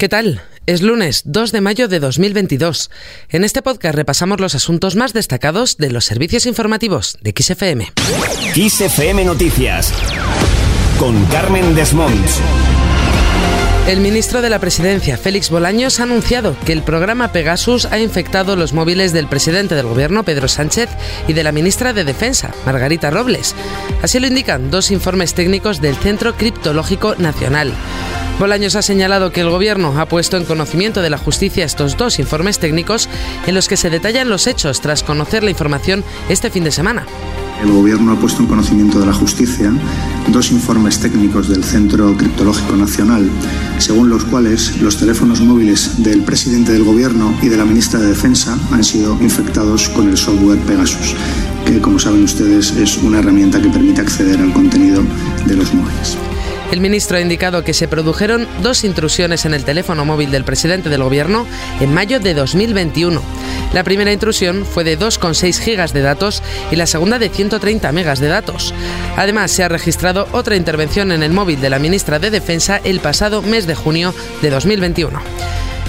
¿Qué tal? Es lunes 2 de mayo de 2022. En este podcast repasamos los asuntos más destacados de los servicios informativos de XFM. XFM Noticias con Carmen Desmonts. El ministro de la Presidencia, Félix Bolaños, ha anunciado que el programa Pegasus ha infectado los móviles del presidente del Gobierno, Pedro Sánchez, y de la ministra de Defensa, Margarita Robles. Así lo indican dos informes técnicos del Centro Criptológico Nacional. Bolaños ha señalado que el Gobierno ha puesto en conocimiento de la justicia estos dos informes técnicos en los que se detallan los hechos tras conocer la información este fin de semana. El Gobierno ha puesto en conocimiento de la justicia dos informes técnicos del Centro Criptológico Nacional, según los cuales los teléfonos móviles del presidente del Gobierno y de la ministra de Defensa han sido infectados con el software Pegasus, que, como saben ustedes, es una herramienta que permite acceder al contenido de los móviles. El ministro ha indicado que se produjeron dos intrusiones en el teléfono móvil del presidente del gobierno en mayo de 2021. La primera intrusión fue de 2,6 gigas de datos y la segunda de 130 megas de datos. Además, se ha registrado otra intervención en el móvil de la ministra de Defensa el pasado mes de junio de 2021.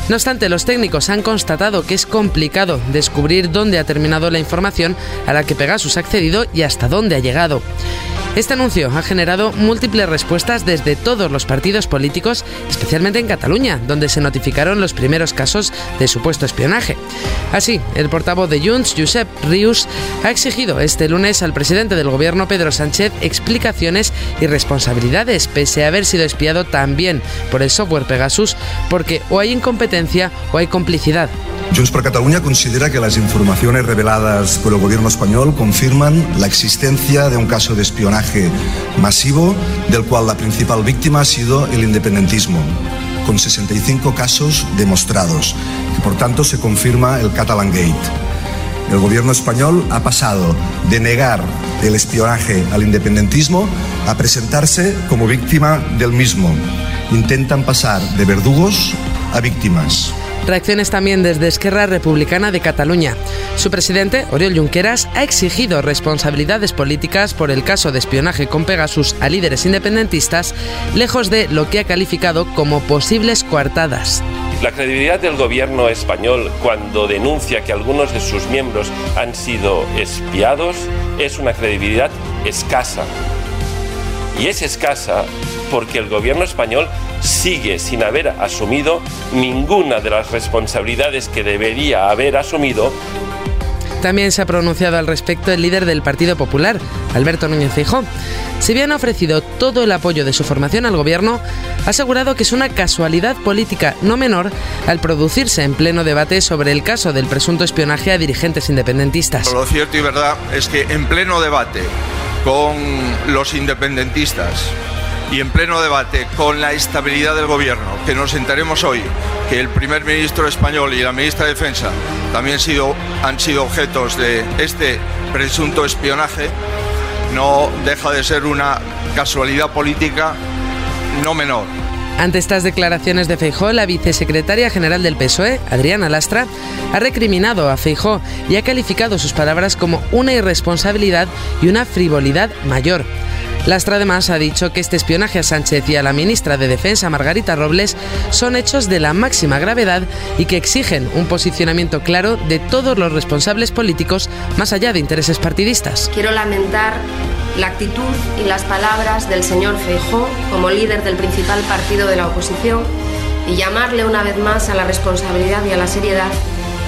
No obstante, los técnicos han constatado que es complicado descubrir dónde ha terminado la información a la que Pegasus ha accedido y hasta dónde ha llegado. Este anuncio ha generado múltiples respuestas desde todos los partidos políticos, especialmente en Cataluña, donde se notificaron los primeros casos de supuesto espionaje. Así, el portavoz de Junts, Josep Rius, ha exigido este lunes al presidente del gobierno, Pedro Sánchez, explicaciones y responsabilidades, pese a haber sido espiado también por el software Pegasus, porque o hay incompetencia o hay complicidad. Junts per Catalunya considera que las informaciones reveladas por el gobierno español confirman la existencia de un caso de espionaje masivo del cual la principal víctima ha sido el independentismo con 65 casos demostrados, que por tanto se confirma el Catalan Gate. El gobierno español ha pasado de negar el espionaje al independentismo a presentarse como víctima del mismo. Intentan pasar de verdugos a víctimas. Reacciones también desde Esquerra Republicana de Cataluña. Su presidente, Oriol Junqueras, ha exigido responsabilidades políticas por el caso de espionaje con Pegasus a líderes independentistas, lejos de lo que ha calificado como posibles coartadas. La credibilidad del gobierno español cuando denuncia que algunos de sus miembros han sido espiados es una credibilidad escasa. Y es escasa porque el gobierno español sigue sin haber asumido ninguna de las responsabilidades que debería haber asumido también se ha pronunciado al respecto el líder del Partido Popular, Alberto Núñez Feijóo. Si bien ha ofrecido todo el apoyo de su formación al gobierno, ha asegurado que es una casualidad política no menor al producirse en pleno debate sobre el caso del presunto espionaje a dirigentes independentistas. Lo cierto y verdad es que en pleno debate con los independentistas y en pleno debate con la estabilidad del gobierno, que nos enteremos hoy que el primer ministro español y la ministra de Defensa también han sido objetos de este presunto espionaje, no deja de ser una casualidad política no menor. Ante estas declaraciones de Feijó, la vicesecretaria general del PSOE, Adriana Lastra, ha recriminado a Feijó y ha calificado sus palabras como una irresponsabilidad y una frivolidad mayor. Lastra además ha dicho que este espionaje a Sánchez y a la ministra de Defensa, Margarita Robles, son hechos de la máxima gravedad y que exigen un posicionamiento claro de todos los responsables políticos más allá de intereses partidistas. Quiero lamentar la actitud y las palabras del señor Feijó como líder del principal partido de la oposición y llamarle una vez más a la responsabilidad y a la seriedad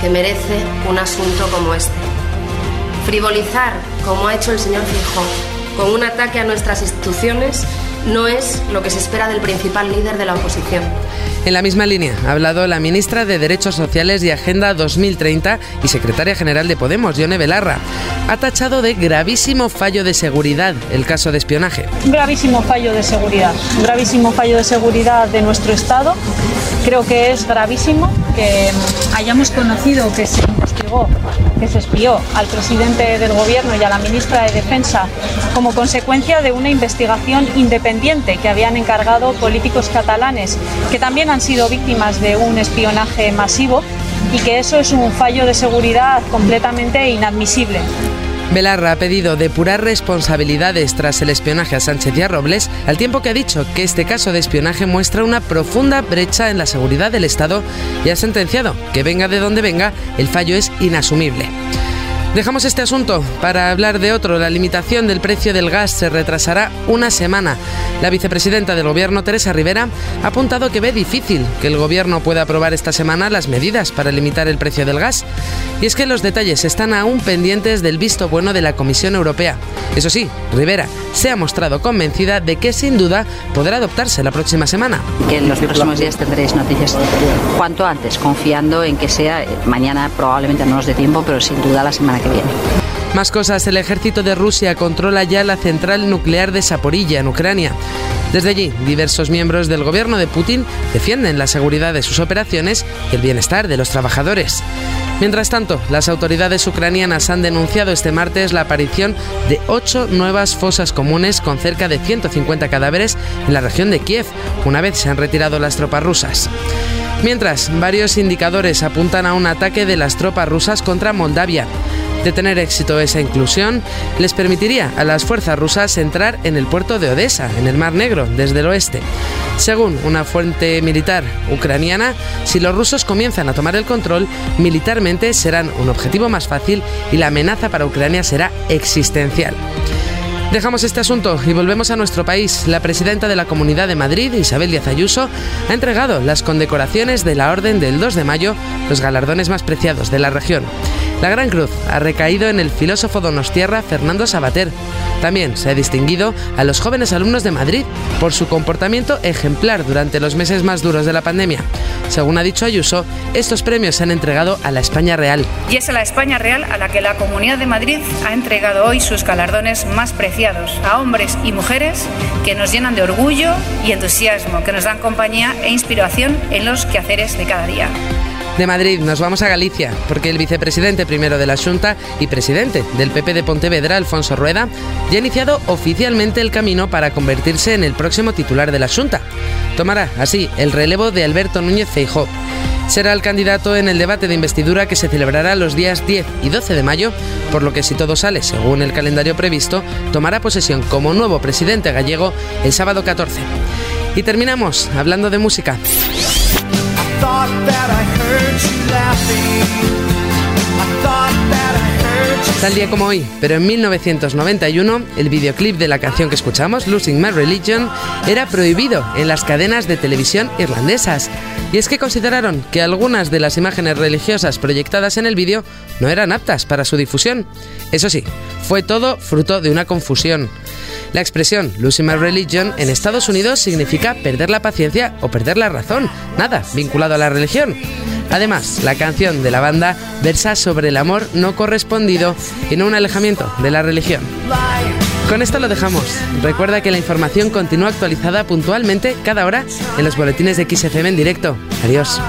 que merece un asunto como este. Frivolizar, como ha hecho el señor Feijó, con un ataque a nuestras instituciones no es lo que se espera del principal líder de la oposición. En la misma línea ha hablado la ministra de Derechos Sociales y Agenda 2030 y secretaria general de Podemos, Yone Belarra. Ha tachado de gravísimo fallo de seguridad el caso de espionaje. Un gravísimo fallo de seguridad, un gravísimo fallo de seguridad de nuestro Estado. Creo que es gravísimo que hayamos conocido que se que se espió al presidente del Gobierno y a la ministra de Defensa como consecuencia de una investigación independiente que habían encargado políticos catalanes que también han sido víctimas de un espionaje masivo y que eso es un fallo de seguridad completamente inadmisible. Belarra ha pedido depurar responsabilidades tras el espionaje a Sánchez y a Robles, al tiempo que ha dicho que este caso de espionaje muestra una profunda brecha en la seguridad del Estado y ha sentenciado que venga de donde venga, el fallo es inasumible. Dejamos este asunto para hablar de otro. La limitación del precio del gas se retrasará una semana. La vicepresidenta del Gobierno, Teresa Rivera, ha apuntado que ve difícil que el Gobierno pueda aprobar esta semana las medidas para limitar el precio del gas. Y es que los detalles están aún pendientes del visto bueno de la Comisión Europea. Eso sí, Rivera se ha mostrado convencida de que sin duda podrá adoptarse la próxima semana. Que en los próximos días tendréis noticias cuanto antes, confiando en que sea mañana probablemente no nos dé tiempo, pero sin duda la semana más cosas, el ejército de Rusia controla ya la central nuclear de Saporilla, en Ucrania. Desde allí, diversos miembros del gobierno de Putin defienden la seguridad de sus operaciones y el bienestar de los trabajadores. Mientras tanto, las autoridades ucranianas han denunciado este martes la aparición de ocho nuevas fosas comunes con cerca de 150 cadáveres en la región de Kiev, una vez se han retirado las tropas rusas. Mientras, varios indicadores apuntan a un ataque de las tropas rusas contra Moldavia. De tener éxito esa inclusión, les permitiría a las fuerzas rusas entrar en el puerto de Odessa, en el Mar Negro, desde el oeste. Según una fuente militar ucraniana, si los rusos comienzan a tomar el control, militarmente serán un objetivo más fácil y la amenaza para Ucrania será existencial. Dejamos este asunto y volvemos a nuestro país. La presidenta de la Comunidad de Madrid, Isabel Díaz Ayuso, ha entregado las condecoraciones de la Orden del 2 de mayo, los galardones más preciados de la región. La Gran Cruz ha recaído en el filósofo donostierra Fernando Sabater. También se ha distinguido a los jóvenes alumnos de Madrid por su comportamiento ejemplar durante los meses más duros de la pandemia. Según ha dicho Ayuso, estos premios se han entregado a la España Real. Y es a la España Real a la que la Comunidad de Madrid ha entregado hoy sus galardones más preciados, a hombres y mujeres que nos llenan de orgullo y entusiasmo, que nos dan compañía e inspiración en los quehaceres de cada día. De Madrid nos vamos a Galicia, porque el vicepresidente primero de la Junta y presidente del PP de Pontevedra, Alfonso Rueda, ya ha iniciado oficialmente el camino para convertirse en el próximo titular de la Junta. Tomará así el relevo de Alberto Núñez Feijó. Será el candidato en el debate de investidura que se celebrará los días 10 y 12 de mayo, por lo que si todo sale según el calendario previsto, tomará posesión como nuevo presidente gallego el sábado 14. Y terminamos hablando de música. Tal día como hoy, pero en 1991, el videoclip de la canción que escuchamos, Losing My Religion, era prohibido en las cadenas de televisión irlandesas. Y es que consideraron que algunas de las imágenes religiosas proyectadas en el vídeo no eran aptas para su difusión. Eso sí, fue todo fruto de una confusión. La expresión losing my religion en Estados Unidos significa perder la paciencia o perder la razón, nada vinculado a la religión. Además, la canción de la banda versa sobre el amor no correspondido y no un alejamiento de la religión. Con esto lo dejamos. Recuerda que la información continúa actualizada puntualmente cada hora en los boletines de XFM en directo. Adiós.